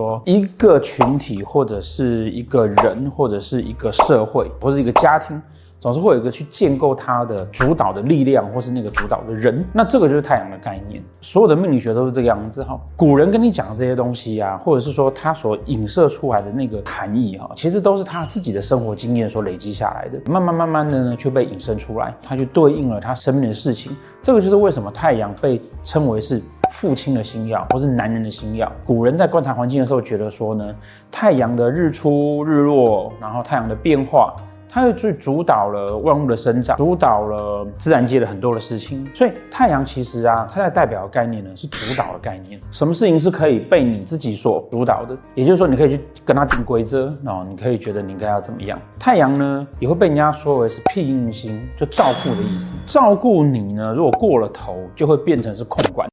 说一个群体或者是一个人或者是一个社会或者一个家庭。总是会有一个去建构它的主导的力量，或是那个主导的人，那这个就是太阳的概念。所有的命理学都是这个样子哈。古人跟你讲这些东西啊，或者是说他所影射出来的那个含义哈，其实都是他自己的生活经验所累积下来的，慢慢慢慢的呢就被引申出来，他就对应了他生命的事情。这个就是为什么太阳被称为是父亲的星曜，或是男人的星曜。古人在观察环境的时候，觉得说呢，太阳的日出日落，然后太阳的变化。它又去主导了万物的生长，主导了自然界的很多的事情。所以太阳其实啊，它在代表的概念呢是主导的概念。什么事情是可以被你自己所主导的？也就是说，你可以去跟它定规则，哦，你可以觉得你应该要怎么样。太阳呢，也会被人家说为是庇荫星，就照顾的意思。照顾你呢，如果过了头，就会变成是控管。